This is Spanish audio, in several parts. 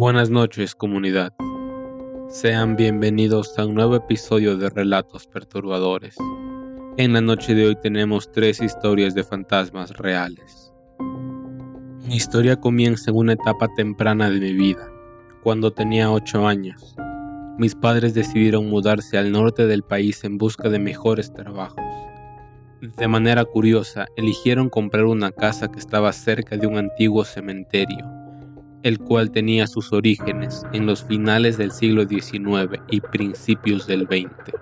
Buenas noches comunidad. Sean bienvenidos a un nuevo episodio de Relatos Perturbadores. En la noche de hoy tenemos tres historias de fantasmas reales. Mi historia comienza en una etapa temprana de mi vida, cuando tenía 8 años. Mis padres decidieron mudarse al norte del país en busca de mejores trabajos. De manera curiosa, eligieron comprar una casa que estaba cerca de un antiguo cementerio el cual tenía sus orígenes en los finales del siglo XIX y principios del XX.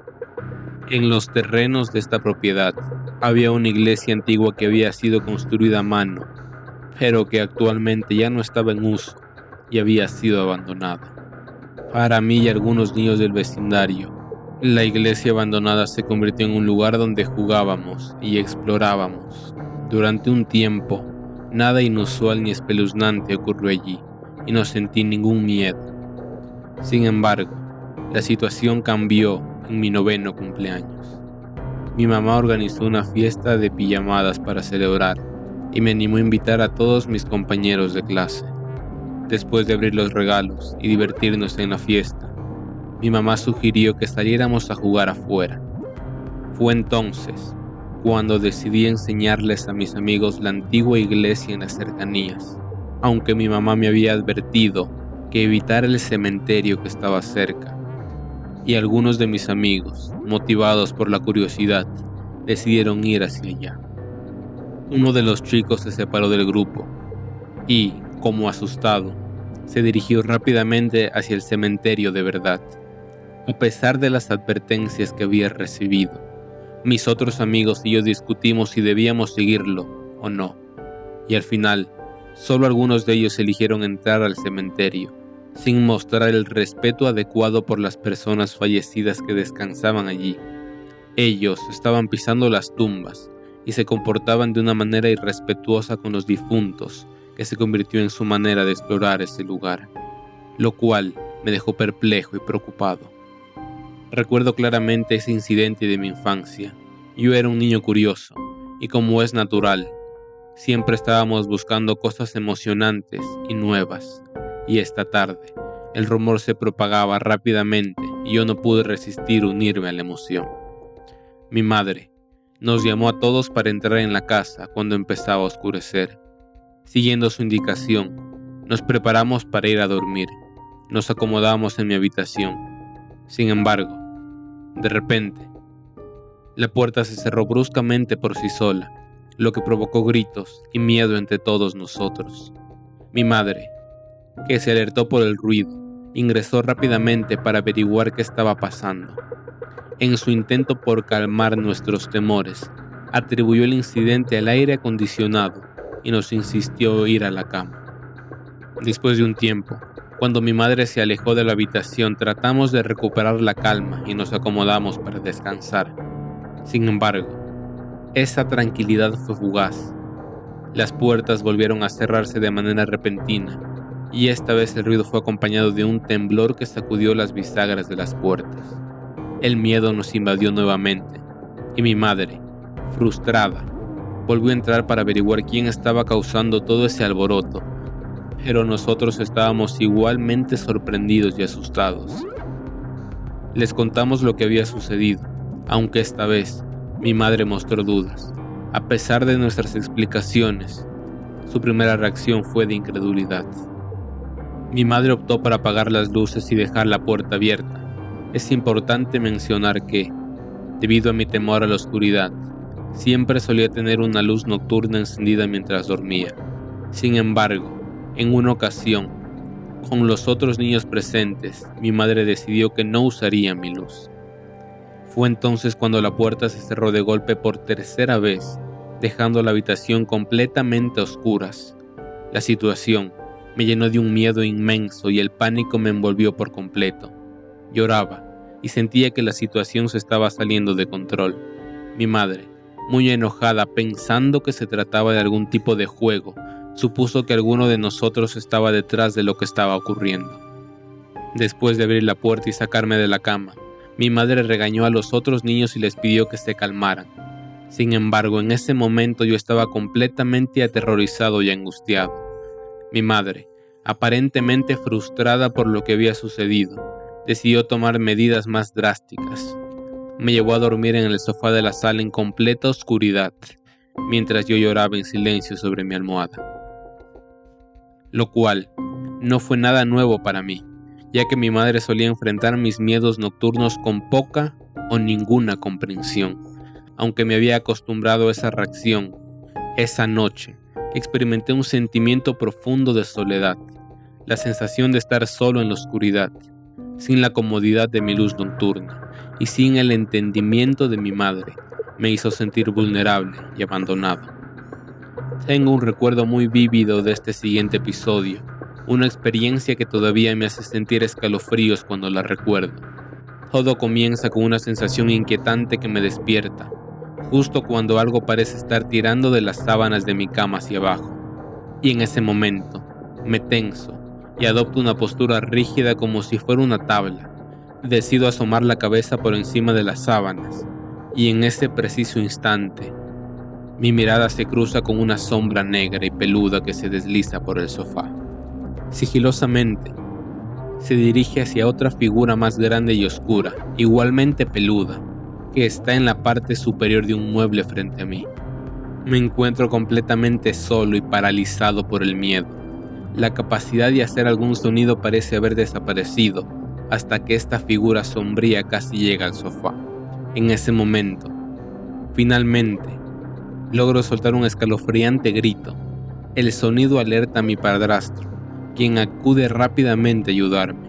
En los terrenos de esta propiedad había una iglesia antigua que había sido construida a mano, pero que actualmente ya no estaba en uso y había sido abandonada. Para mí y algunos niños del vecindario, la iglesia abandonada se convirtió en un lugar donde jugábamos y explorábamos. Durante un tiempo, nada inusual ni espeluznante ocurrió allí y no sentí ningún miedo. Sin embargo, la situación cambió en mi noveno cumpleaños. Mi mamá organizó una fiesta de pijamadas para celebrar y me animó a invitar a todos mis compañeros de clase. Después de abrir los regalos y divertirnos en la fiesta, mi mamá sugirió que saliéramos a jugar afuera. Fue entonces cuando decidí enseñarles a mis amigos la antigua iglesia en las cercanías aunque mi mamá me había advertido que evitara el cementerio que estaba cerca. Y algunos de mis amigos, motivados por la curiosidad, decidieron ir hacia allá. Uno de los chicos se separó del grupo y, como asustado, se dirigió rápidamente hacia el cementerio de verdad, a pesar de las advertencias que había recibido. Mis otros amigos y yo discutimos si debíamos seguirlo o no, y al final Solo algunos de ellos eligieron entrar al cementerio, sin mostrar el respeto adecuado por las personas fallecidas que descansaban allí. Ellos estaban pisando las tumbas y se comportaban de una manera irrespetuosa con los difuntos, que se convirtió en su manera de explorar ese lugar, lo cual me dejó perplejo y preocupado. Recuerdo claramente ese incidente de mi infancia. Yo era un niño curioso, y como es natural, Siempre estábamos buscando cosas emocionantes y nuevas, y esta tarde el rumor se propagaba rápidamente y yo no pude resistir unirme a la emoción. Mi madre nos llamó a todos para entrar en la casa cuando empezaba a oscurecer. Siguiendo su indicación, nos preparamos para ir a dormir. Nos acomodamos en mi habitación. Sin embargo, de repente, la puerta se cerró bruscamente por sí sola lo que provocó gritos y miedo entre todos nosotros. Mi madre, que se alertó por el ruido, ingresó rápidamente para averiguar qué estaba pasando. En su intento por calmar nuestros temores, atribuyó el incidente al aire acondicionado y nos insistió ir a la cama. Después de un tiempo, cuando mi madre se alejó de la habitación, tratamos de recuperar la calma y nos acomodamos para descansar. Sin embargo, esa tranquilidad fue fugaz. Las puertas volvieron a cerrarse de manera repentina, y esta vez el ruido fue acompañado de un temblor que sacudió las bisagras de las puertas. El miedo nos invadió nuevamente, y mi madre, frustrada, volvió a entrar para averiguar quién estaba causando todo ese alboroto, pero nosotros estábamos igualmente sorprendidos y asustados. Les contamos lo que había sucedido, aunque esta vez mi madre mostró dudas. A pesar de nuestras explicaciones, su primera reacción fue de incredulidad. Mi madre optó por apagar las luces y dejar la puerta abierta. Es importante mencionar que, debido a mi temor a la oscuridad, siempre solía tener una luz nocturna encendida mientras dormía. Sin embargo, en una ocasión, con los otros niños presentes, mi madre decidió que no usaría mi luz. Fue entonces cuando la puerta se cerró de golpe por tercera vez, dejando la habitación completamente oscuras. La situación me llenó de un miedo inmenso y el pánico me envolvió por completo. Lloraba y sentía que la situación se estaba saliendo de control. Mi madre, muy enojada pensando que se trataba de algún tipo de juego, supuso que alguno de nosotros estaba detrás de lo que estaba ocurriendo. Después de abrir la puerta y sacarme de la cama, mi madre regañó a los otros niños y les pidió que se calmaran. Sin embargo, en ese momento yo estaba completamente aterrorizado y angustiado. Mi madre aparentemente frustrada por lo que había sucedido, decidió tomar medidas más drásticas. Me llevó a dormir en el sofá de la sala en completa oscuridad, mientras yo lloraba en silencio sobre mi almohada. Lo cual no fue nada nuevo para mí, ya que mi madre solía enfrentar mis miedos nocturnos con poca o ninguna comprensión. Aunque me había acostumbrado a esa reacción, esa noche experimenté un sentimiento profundo de soledad, la sensación de estar solo en la oscuridad, sin la comodidad de mi luz nocturna y sin el entendimiento de mi madre, me hizo sentir vulnerable y abandonado. Tengo un recuerdo muy vívido de este siguiente episodio, una experiencia que todavía me hace sentir escalofríos cuando la recuerdo. Todo comienza con una sensación inquietante que me despierta, justo cuando algo parece estar tirando de las sábanas de mi cama hacia abajo. Y en ese momento, me tenso y adopto una postura rígida como si fuera una tabla. Decido asomar la cabeza por encima de las sábanas, y en ese preciso instante, mi mirada se cruza con una sombra negra y peluda que se desliza por el sofá. Sigilosamente, se dirige hacia otra figura más grande y oscura, igualmente peluda, que está en la parte superior de un mueble frente a mí. Me encuentro completamente solo y paralizado por el miedo. La capacidad de hacer algún sonido parece haber desaparecido hasta que esta figura sombría casi llega al sofá. En ese momento, finalmente, logro soltar un escalofriante grito. El sonido alerta a mi padrastro, quien acude rápidamente a ayudarme.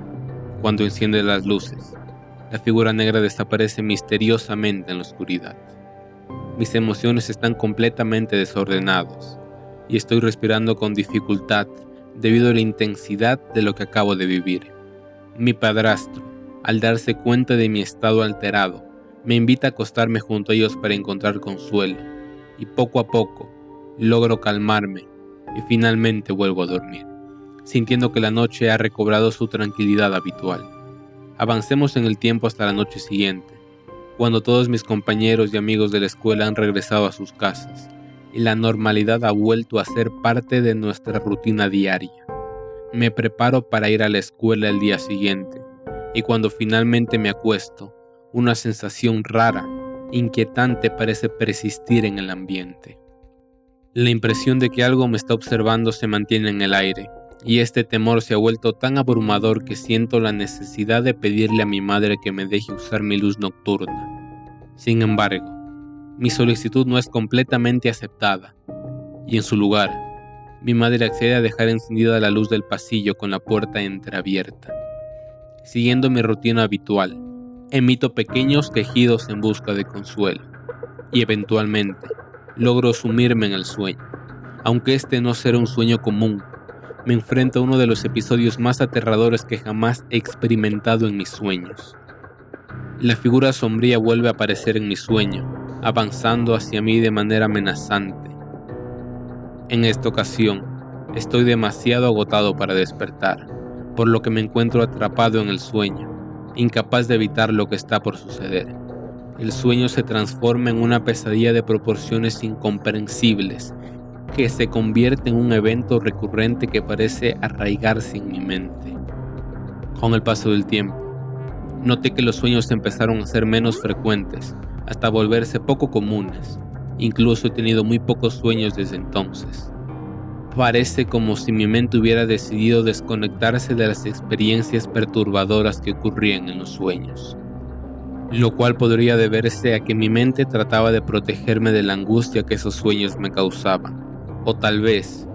Cuando enciende las luces, la figura negra desaparece misteriosamente en la oscuridad. Mis emociones están completamente desordenadas y estoy respirando con dificultad debido a la intensidad de lo que acabo de vivir. Mi padrastro, al darse cuenta de mi estado alterado, me invita a acostarme junto a ellos para encontrar consuelo, y poco a poco logro calmarme y finalmente vuelvo a dormir, sintiendo que la noche ha recobrado su tranquilidad habitual. Avancemos en el tiempo hasta la noche siguiente, cuando todos mis compañeros y amigos de la escuela han regresado a sus casas y la normalidad ha vuelto a ser parte de nuestra rutina diaria. Me preparo para ir a la escuela el día siguiente y cuando finalmente me acuesto, una sensación rara, inquietante parece persistir en el ambiente. La impresión de que algo me está observando se mantiene en el aire, y este temor se ha vuelto tan abrumador que siento la necesidad de pedirle a mi madre que me deje usar mi luz nocturna. Sin embargo, mi solicitud no es completamente aceptada, y en su lugar, mi madre accede a dejar encendida la luz del pasillo con la puerta entreabierta. Siguiendo mi rutina habitual, emito pequeños quejidos en busca de consuelo, y eventualmente logro sumirme en el sueño. Aunque este no será un sueño común, me enfrento a uno de los episodios más aterradores que jamás he experimentado en mis sueños. La figura sombría vuelve a aparecer en mi sueño, avanzando hacia mí de manera amenazante. En esta ocasión, estoy demasiado agotado para despertar, por lo que me encuentro atrapado en el sueño, incapaz de evitar lo que está por suceder. El sueño se transforma en una pesadilla de proporciones incomprensibles, que se convierte en un evento recurrente que parece arraigarse en mi mente. Con el paso del tiempo, noté que los sueños empezaron a ser menos frecuentes, hasta volverse poco comunes. Incluso he tenido muy pocos sueños desde entonces. Parece como si mi mente hubiera decidido desconectarse de las experiencias perturbadoras que ocurrían en los sueños, lo cual podría deberse a que mi mente trataba de protegerme de la angustia que esos sueños me causaban, o tal vez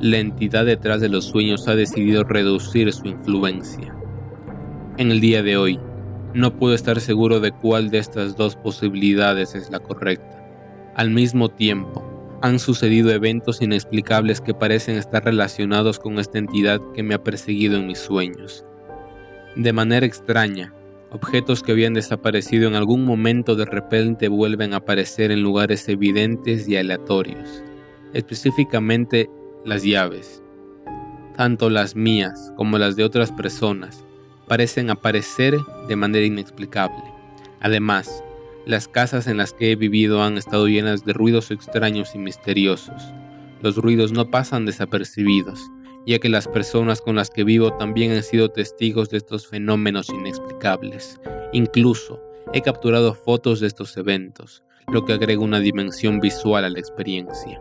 la entidad detrás de los sueños ha decidido reducir su influencia. En el día de hoy, no puedo estar seguro de cuál de estas dos posibilidades es la correcta. Al mismo tiempo, han sucedido eventos inexplicables que parecen estar relacionados con esta entidad que me ha perseguido en mis sueños. De manera extraña, objetos que habían desaparecido en algún momento de repente vuelven a aparecer en lugares evidentes y aleatorios, específicamente las llaves, tanto las mías como las de otras personas, parecen aparecer de manera inexplicable. Además, las casas en las que he vivido han estado llenas de ruidos extraños y misteriosos. Los ruidos no pasan desapercibidos, ya que las personas con las que vivo también han sido testigos de estos fenómenos inexplicables. Incluso he capturado fotos de estos eventos, lo que agrega una dimensión visual a la experiencia.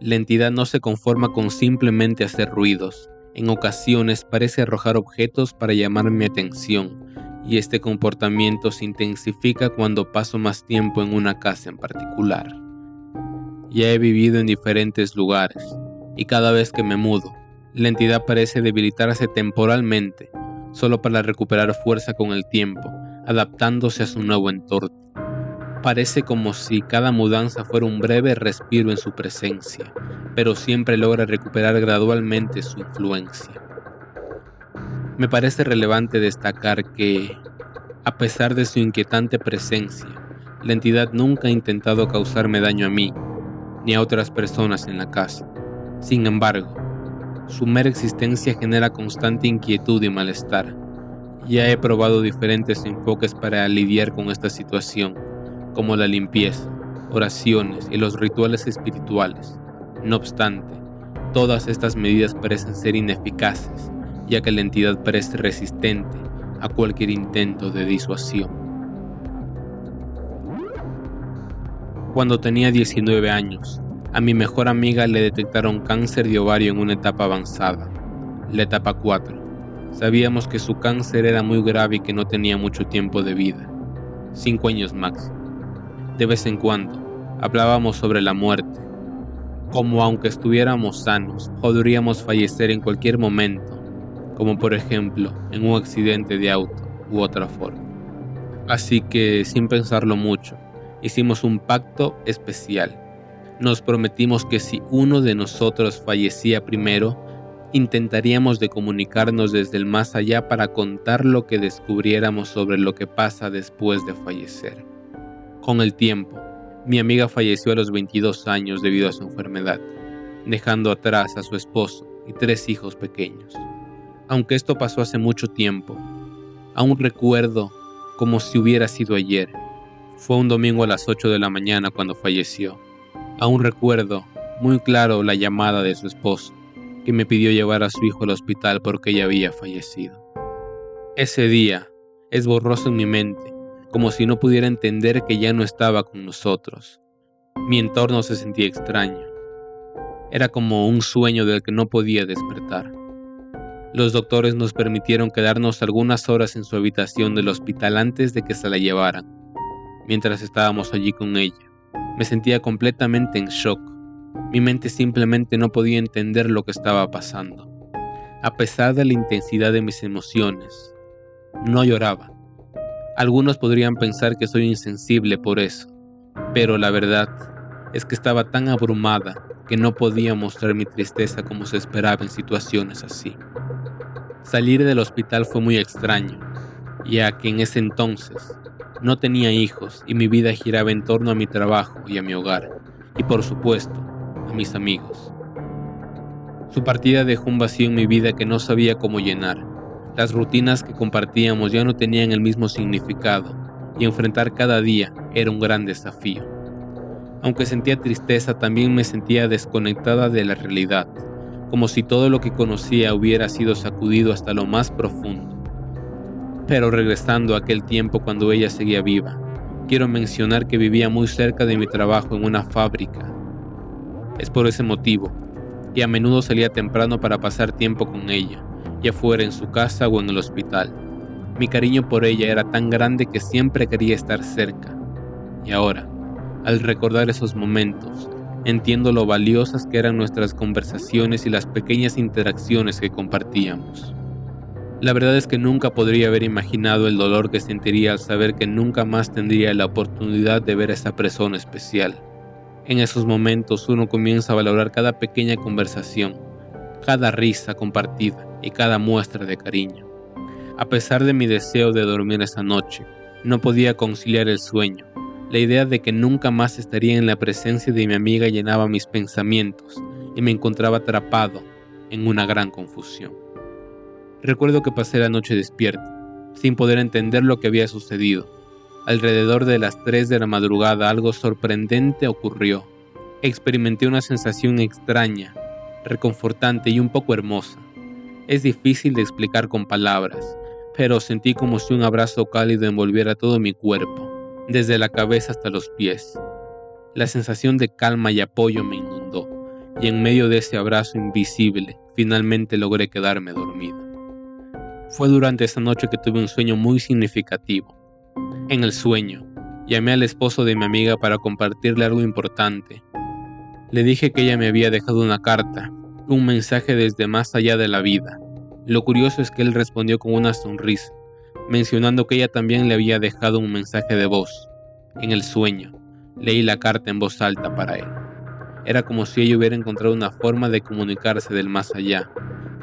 La entidad no se conforma con simplemente hacer ruidos, en ocasiones parece arrojar objetos para llamar mi atención, y este comportamiento se intensifica cuando paso más tiempo en una casa en particular. Ya he vivido en diferentes lugares, y cada vez que me mudo, la entidad parece debilitarse temporalmente, solo para recuperar fuerza con el tiempo, adaptándose a su nuevo entorno. Parece como si cada mudanza fuera un breve respiro en su presencia, pero siempre logra recuperar gradualmente su influencia. Me parece relevante destacar que, a pesar de su inquietante presencia, la entidad nunca ha intentado causarme daño a mí ni a otras personas en la casa. Sin embargo, su mera existencia genera constante inquietud y malestar. Ya he probado diferentes enfoques para lidiar con esta situación, como la limpieza, oraciones y los rituales espirituales. No obstante, todas estas medidas parecen ser ineficaces, ya que la entidad parece resistente a cualquier intento de disuasión. Cuando tenía 19 años, a mi mejor amiga le detectaron cáncer de ovario en una etapa avanzada, la etapa 4. Sabíamos que su cáncer era muy grave y que no tenía mucho tiempo de vida, 5 años máximo. De vez en cuando hablábamos sobre la muerte, como aunque estuviéramos sanos, podríamos fallecer en cualquier momento, como por ejemplo en un accidente de auto u otra forma. Así que, sin pensarlo mucho, hicimos un pacto especial. Nos prometimos que si uno de nosotros fallecía primero, intentaríamos de comunicarnos desde el más allá para contar lo que descubriéramos sobre lo que pasa después de fallecer. Con el tiempo, mi amiga falleció a los 22 años debido a su enfermedad, dejando atrás a su esposo y tres hijos pequeños. Aunque esto pasó hace mucho tiempo, aún recuerdo como si hubiera sido ayer. Fue un domingo a las 8 de la mañana cuando falleció. Aún recuerdo muy claro la llamada de su esposo, que me pidió llevar a su hijo al hospital porque ella había fallecido. Ese día es borroso en mi mente como si no pudiera entender que ya no estaba con nosotros. Mi entorno se sentía extraño. Era como un sueño del que no podía despertar. Los doctores nos permitieron quedarnos algunas horas en su habitación del hospital antes de que se la llevaran. Mientras estábamos allí con ella, me sentía completamente en shock. Mi mente simplemente no podía entender lo que estaba pasando. A pesar de la intensidad de mis emociones, no lloraba, algunos podrían pensar que soy insensible por eso, pero la verdad es que estaba tan abrumada que no podía mostrar mi tristeza como se esperaba en situaciones así. Salir del hospital fue muy extraño, ya que en ese entonces no tenía hijos y mi vida giraba en torno a mi trabajo y a mi hogar, y por supuesto, a mis amigos. Su partida dejó un vacío en mi vida que no sabía cómo llenar las rutinas que compartíamos ya no tenían el mismo significado y enfrentar cada día era un gran desafío. Aunque sentía tristeza, también me sentía desconectada de la realidad, como si todo lo que conocía hubiera sido sacudido hasta lo más profundo. Pero regresando a aquel tiempo cuando ella seguía viva, quiero mencionar que vivía muy cerca de mi trabajo en una fábrica. Es por ese motivo que a menudo salía temprano para pasar tiempo con ella ya fuera en su casa o en el hospital. Mi cariño por ella era tan grande que siempre quería estar cerca. Y ahora, al recordar esos momentos, entiendo lo valiosas que eran nuestras conversaciones y las pequeñas interacciones que compartíamos. La verdad es que nunca podría haber imaginado el dolor que sentiría al saber que nunca más tendría la oportunidad de ver a esa persona especial. En esos momentos uno comienza a valorar cada pequeña conversación, cada risa compartida, y cada muestra de cariño. A pesar de mi deseo de dormir esa noche, no podía conciliar el sueño. La idea de que nunca más estaría en la presencia de mi amiga llenaba mis pensamientos y me encontraba atrapado en una gran confusión. Recuerdo que pasé la noche despierto, sin poder entender lo que había sucedido. Alrededor de las 3 de la madrugada algo sorprendente ocurrió. Experimenté una sensación extraña reconfortante y un poco hermosa. Es difícil de explicar con palabras, pero sentí como si un abrazo cálido envolviera todo mi cuerpo, desde la cabeza hasta los pies. La sensación de calma y apoyo me inundó, y en medio de ese abrazo invisible, finalmente logré quedarme dormido. Fue durante esa noche que tuve un sueño muy significativo. En el sueño, llamé al esposo de mi amiga para compartirle algo importante. Le dije que ella me había dejado una carta, un mensaje desde más allá de la vida. Lo curioso es que él respondió con una sonrisa, mencionando que ella también le había dejado un mensaje de voz. En el sueño, leí la carta en voz alta para él. Era como si ella hubiera encontrado una forma de comunicarse del más allá,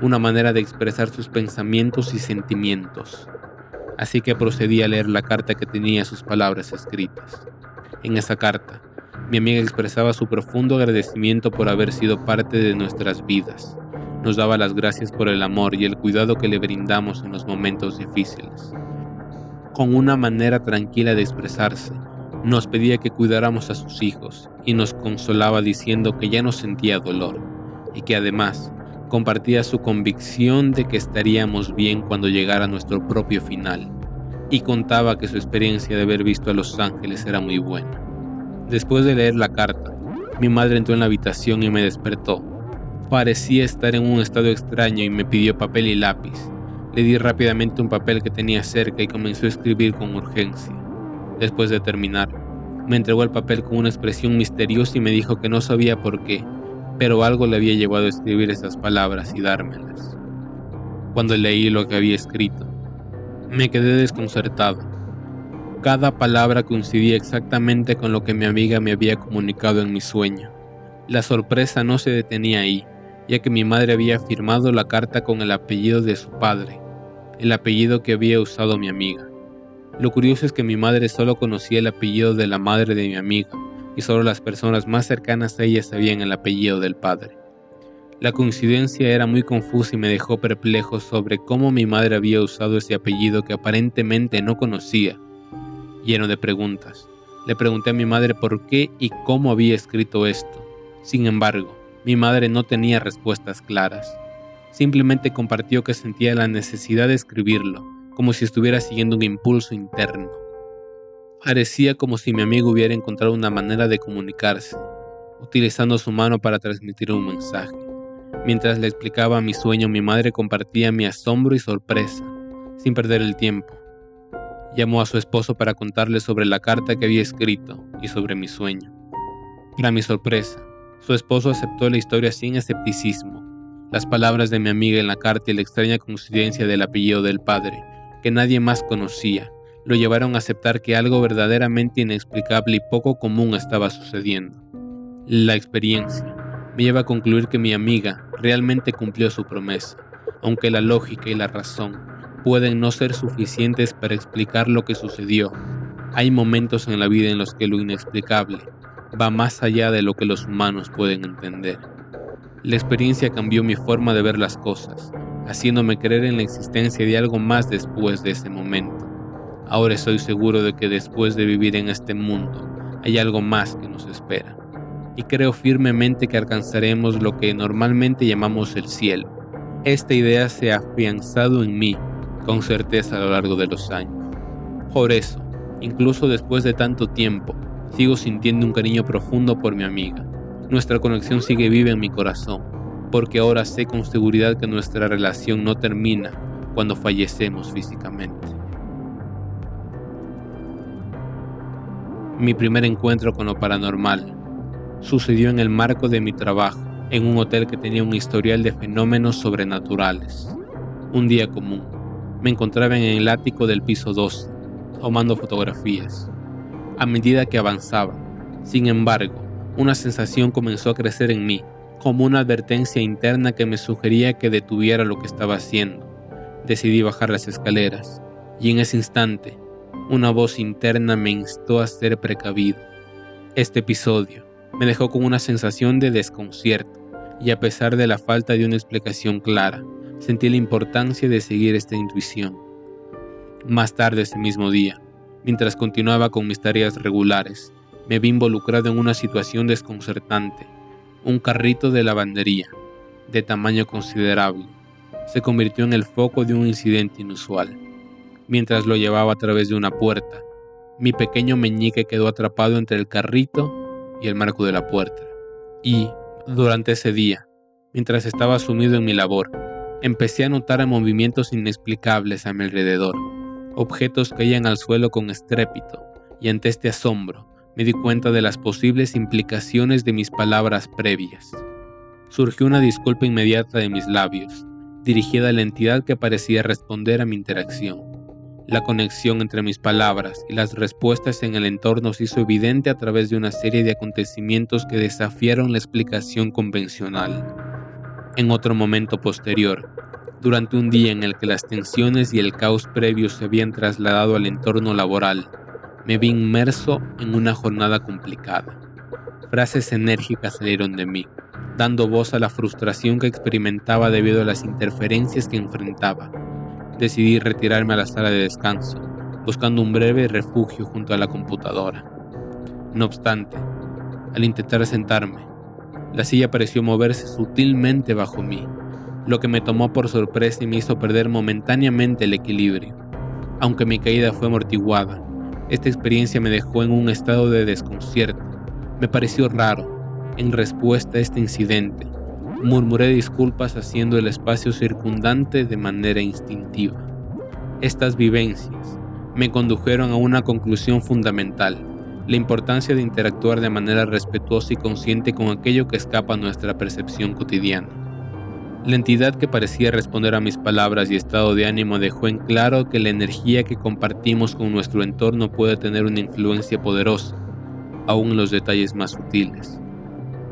una manera de expresar sus pensamientos y sentimientos. Así que procedí a leer la carta que tenía sus palabras escritas. En esa carta, mi amiga expresaba su profundo agradecimiento por haber sido parte de nuestras vidas. Nos daba las gracias por el amor y el cuidado que le brindamos en los momentos difíciles. Con una manera tranquila de expresarse, nos pedía que cuidáramos a sus hijos y nos consolaba diciendo que ya no sentía dolor y que además compartía su convicción de que estaríamos bien cuando llegara nuestro propio final, y contaba que su experiencia de haber visto a los ángeles era muy buena. Después de leer la carta, mi madre entró en la habitación y me despertó. Parecía estar en un estado extraño y me pidió papel y lápiz. Le di rápidamente un papel que tenía cerca y comenzó a escribir con urgencia. Después de terminar, me entregó el papel con una expresión misteriosa y me dijo que no sabía por qué, pero algo le había llevado a escribir esas palabras y dármelas. Cuando leí lo que había escrito, me quedé desconcertado. Cada palabra coincidía exactamente con lo que mi amiga me había comunicado en mi sueño. La sorpresa no se detenía ahí, ya que mi madre había firmado la carta con el apellido de su padre, el apellido que había usado mi amiga. Lo curioso es que mi madre solo conocía el apellido de la madre de mi amiga, y solo las personas más cercanas a ella sabían el apellido del padre. La coincidencia era muy confusa y me dejó perplejo sobre cómo mi madre había usado ese apellido que aparentemente no conocía. Lleno de preguntas, le pregunté a mi madre por qué y cómo había escrito esto. Sin embargo, mi madre no tenía respuestas claras. Simplemente compartió que sentía la necesidad de escribirlo, como si estuviera siguiendo un impulso interno. Parecía como si mi amigo hubiera encontrado una manera de comunicarse, utilizando su mano para transmitir un mensaje. Mientras le explicaba mi sueño, mi madre compartía mi asombro y sorpresa, sin perder el tiempo. Llamó a su esposo para contarle sobre la carta que había escrito y sobre mi sueño. Para mi sorpresa, su esposo aceptó la historia sin escepticismo. Las palabras de mi amiga en la carta y la extraña coincidencia del apellido del padre, que nadie más conocía, lo llevaron a aceptar que algo verdaderamente inexplicable y poco común estaba sucediendo. La experiencia me lleva a concluir que mi amiga realmente cumplió su promesa, aunque la lógica y la razón pueden no ser suficientes para explicar lo que sucedió. Hay momentos en la vida en los que lo inexplicable va más allá de lo que los humanos pueden entender. La experiencia cambió mi forma de ver las cosas, haciéndome creer en la existencia de algo más después de ese momento. Ahora estoy seguro de que después de vivir en este mundo hay algo más que nos espera. Y creo firmemente que alcanzaremos lo que normalmente llamamos el cielo. Esta idea se ha afianzado en mí con certeza a lo largo de los años. Por eso, incluso después de tanto tiempo, sigo sintiendo un cariño profundo por mi amiga. Nuestra conexión sigue viva en mi corazón, porque ahora sé con seguridad que nuestra relación no termina cuando fallecemos físicamente. Mi primer encuentro con lo paranormal sucedió en el marco de mi trabajo, en un hotel que tenía un historial de fenómenos sobrenaturales. Un día común, me encontraba en el ático del piso 12, tomando fotografías. A medida que avanzaba, sin embargo, una sensación comenzó a crecer en mí, como una advertencia interna que me sugería que detuviera lo que estaba haciendo. Decidí bajar las escaleras, y en ese instante una voz interna me instó a ser precavido. Este episodio me dejó con una sensación de desconcierto y a pesar de la falta de una explicación clara, sentí la importancia de seguir esta intuición. Más tarde ese mismo día, mientras continuaba con mis tareas regulares, me vi involucrado en una situación desconcertante, un carrito de lavandería. de tamaño considerable, se convirtió en el foco de un incidente inusual. Mientras lo llevaba a través de una puerta, mi pequeño meñique quedó atrapado entre el carrito y el marco de la puerta. Y, durante ese día, mientras estaba sumido en mi labor, empecé a notar movimientos inexplicables a mi alrededor. Objetos caían al suelo con estrépito, y ante este asombro me di cuenta de las posibles implicaciones de mis palabras previas. Surgió una disculpa inmediata de mis labios, dirigida a la entidad que parecía responder a mi interacción. La conexión entre mis palabras y las respuestas en el entorno se hizo evidente a través de una serie de acontecimientos que desafiaron la explicación convencional. En otro momento posterior, durante un día en el que las tensiones y el caos previos se habían trasladado al entorno laboral, me vi inmerso en una jornada complicada. Frases enérgicas salieron de mí, dando voz a la frustración que experimentaba debido a las interferencias que enfrentaba. Decidí retirarme a la sala de descanso, buscando un breve refugio junto a la computadora. No obstante, al intentar sentarme, la silla pareció moverse sutilmente bajo mí, lo que me tomó por sorpresa y me hizo perder momentáneamente el equilibrio. Aunque mi caída fue amortiguada, esta experiencia me dejó en un estado de desconcierto. Me pareció raro, en respuesta a este incidente, murmuré disculpas haciendo el espacio circundante de manera instintiva. Estas vivencias me condujeron a una conclusión fundamental, la importancia de interactuar de manera respetuosa y consciente con aquello que escapa a nuestra percepción cotidiana. La entidad que parecía responder a mis palabras y estado de ánimo dejó en claro que la energía que compartimos con nuestro entorno puede tener una influencia poderosa, aún en los detalles más sutiles.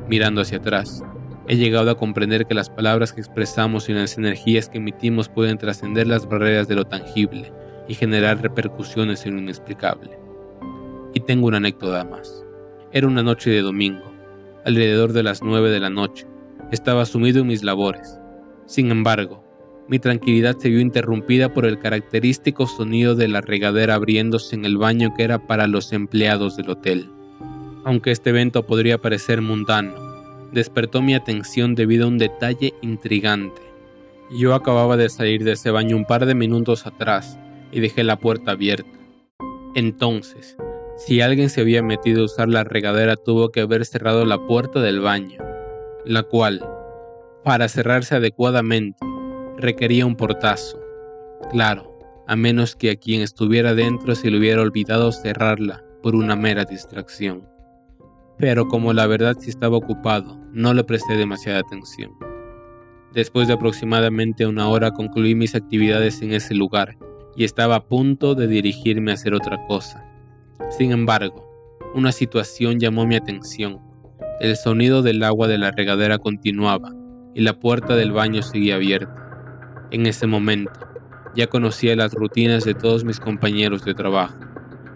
Mirando hacia atrás, he llegado a comprender que las palabras que expresamos y las energías que emitimos pueden trascender las barreras de lo tangible y generar repercusiones en lo inexplicable. Y tengo una anécdota más. Era una noche de domingo, alrededor de las nueve de la noche. Estaba sumido en mis labores. Sin embargo, mi tranquilidad se vio interrumpida por el característico sonido de la regadera abriéndose en el baño que era para los empleados del hotel. Aunque este evento podría parecer mundano, despertó mi atención debido a un detalle intrigante. Yo acababa de salir de ese baño un par de minutos atrás y dejé la puerta abierta. Entonces, si alguien se había metido a usar la regadera tuvo que haber cerrado la puerta del baño, la cual, para cerrarse adecuadamente, requería un portazo. Claro, a menos que a quien estuviera dentro se le hubiera olvidado cerrarla por una mera distracción pero como la verdad sí estaba ocupado, no le presté demasiada atención. Después de aproximadamente una hora concluí mis actividades en ese lugar y estaba a punto de dirigirme a hacer otra cosa. Sin embargo, una situación llamó mi atención. El sonido del agua de la regadera continuaba y la puerta del baño seguía abierta. En ese momento, ya conocía las rutinas de todos mis compañeros de trabajo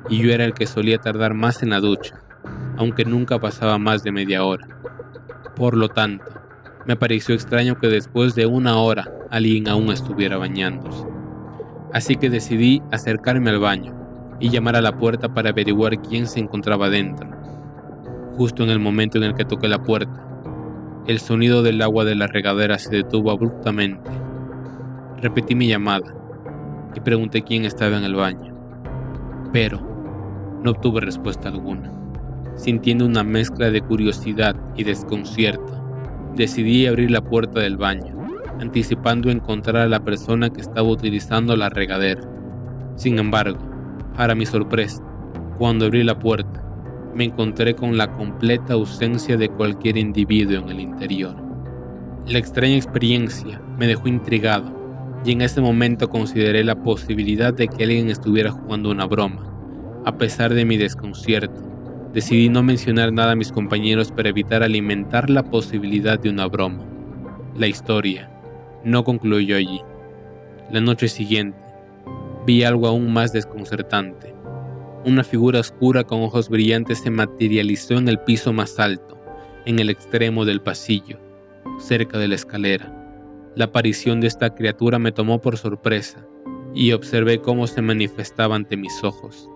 y yo era el que solía tardar más en la ducha aunque nunca pasaba más de media hora. Por lo tanto, me pareció extraño que después de una hora alguien aún estuviera bañándose. Así que decidí acercarme al baño y llamar a la puerta para averiguar quién se encontraba dentro. Justo en el momento en el que toqué la puerta, el sonido del agua de la regadera se detuvo abruptamente. Repetí mi llamada y pregunté quién estaba en el baño, pero no obtuve respuesta alguna. Sintiendo una mezcla de curiosidad y desconcierto, decidí abrir la puerta del baño, anticipando encontrar a la persona que estaba utilizando la regadera. Sin embargo, para mi sorpresa, cuando abrí la puerta, me encontré con la completa ausencia de cualquier individuo en el interior. La extraña experiencia me dejó intrigado y en ese momento consideré la posibilidad de que alguien estuviera jugando una broma. A pesar de mi desconcierto, Decidí no mencionar nada a mis compañeros para evitar alimentar la posibilidad de una broma. La historia no concluyó allí. La noche siguiente, vi algo aún más desconcertante. Una figura oscura con ojos brillantes se materializó en el piso más alto, en el extremo del pasillo, cerca de la escalera. La aparición de esta criatura me tomó por sorpresa y observé cómo se manifestaba ante mis ojos.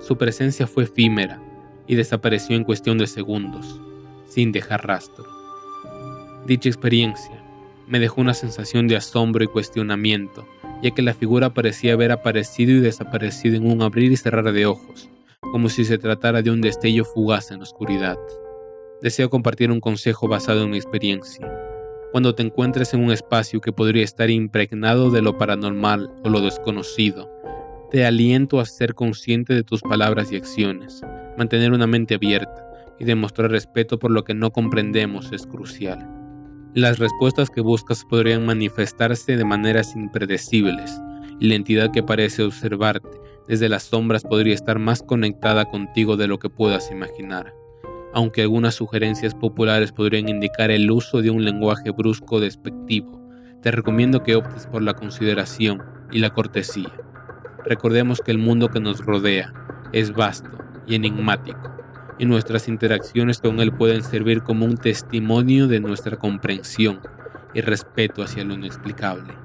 Su presencia fue efímera, y desapareció en cuestión de segundos, sin dejar rastro. Dicha experiencia me dejó una sensación de asombro y cuestionamiento, ya que la figura parecía haber aparecido y desaparecido en un abrir y cerrar de ojos, como si se tratara de un destello fugaz en la oscuridad. Deseo compartir un consejo basado en mi experiencia. Cuando te encuentres en un espacio que podría estar impregnado de lo paranormal o lo desconocido, te aliento a ser consciente de tus palabras y acciones, mantener una mente abierta y demostrar respeto por lo que no comprendemos es crucial. Las respuestas que buscas podrían manifestarse de maneras impredecibles, y la entidad que parece observarte desde las sombras podría estar más conectada contigo de lo que puedas imaginar. Aunque algunas sugerencias populares podrían indicar el uso de un lenguaje brusco despectivo, te recomiendo que optes por la consideración y la cortesía. Recordemos que el mundo que nos rodea es vasto y enigmático, y nuestras interacciones con Él pueden servir como un testimonio de nuestra comprensión y respeto hacia lo inexplicable.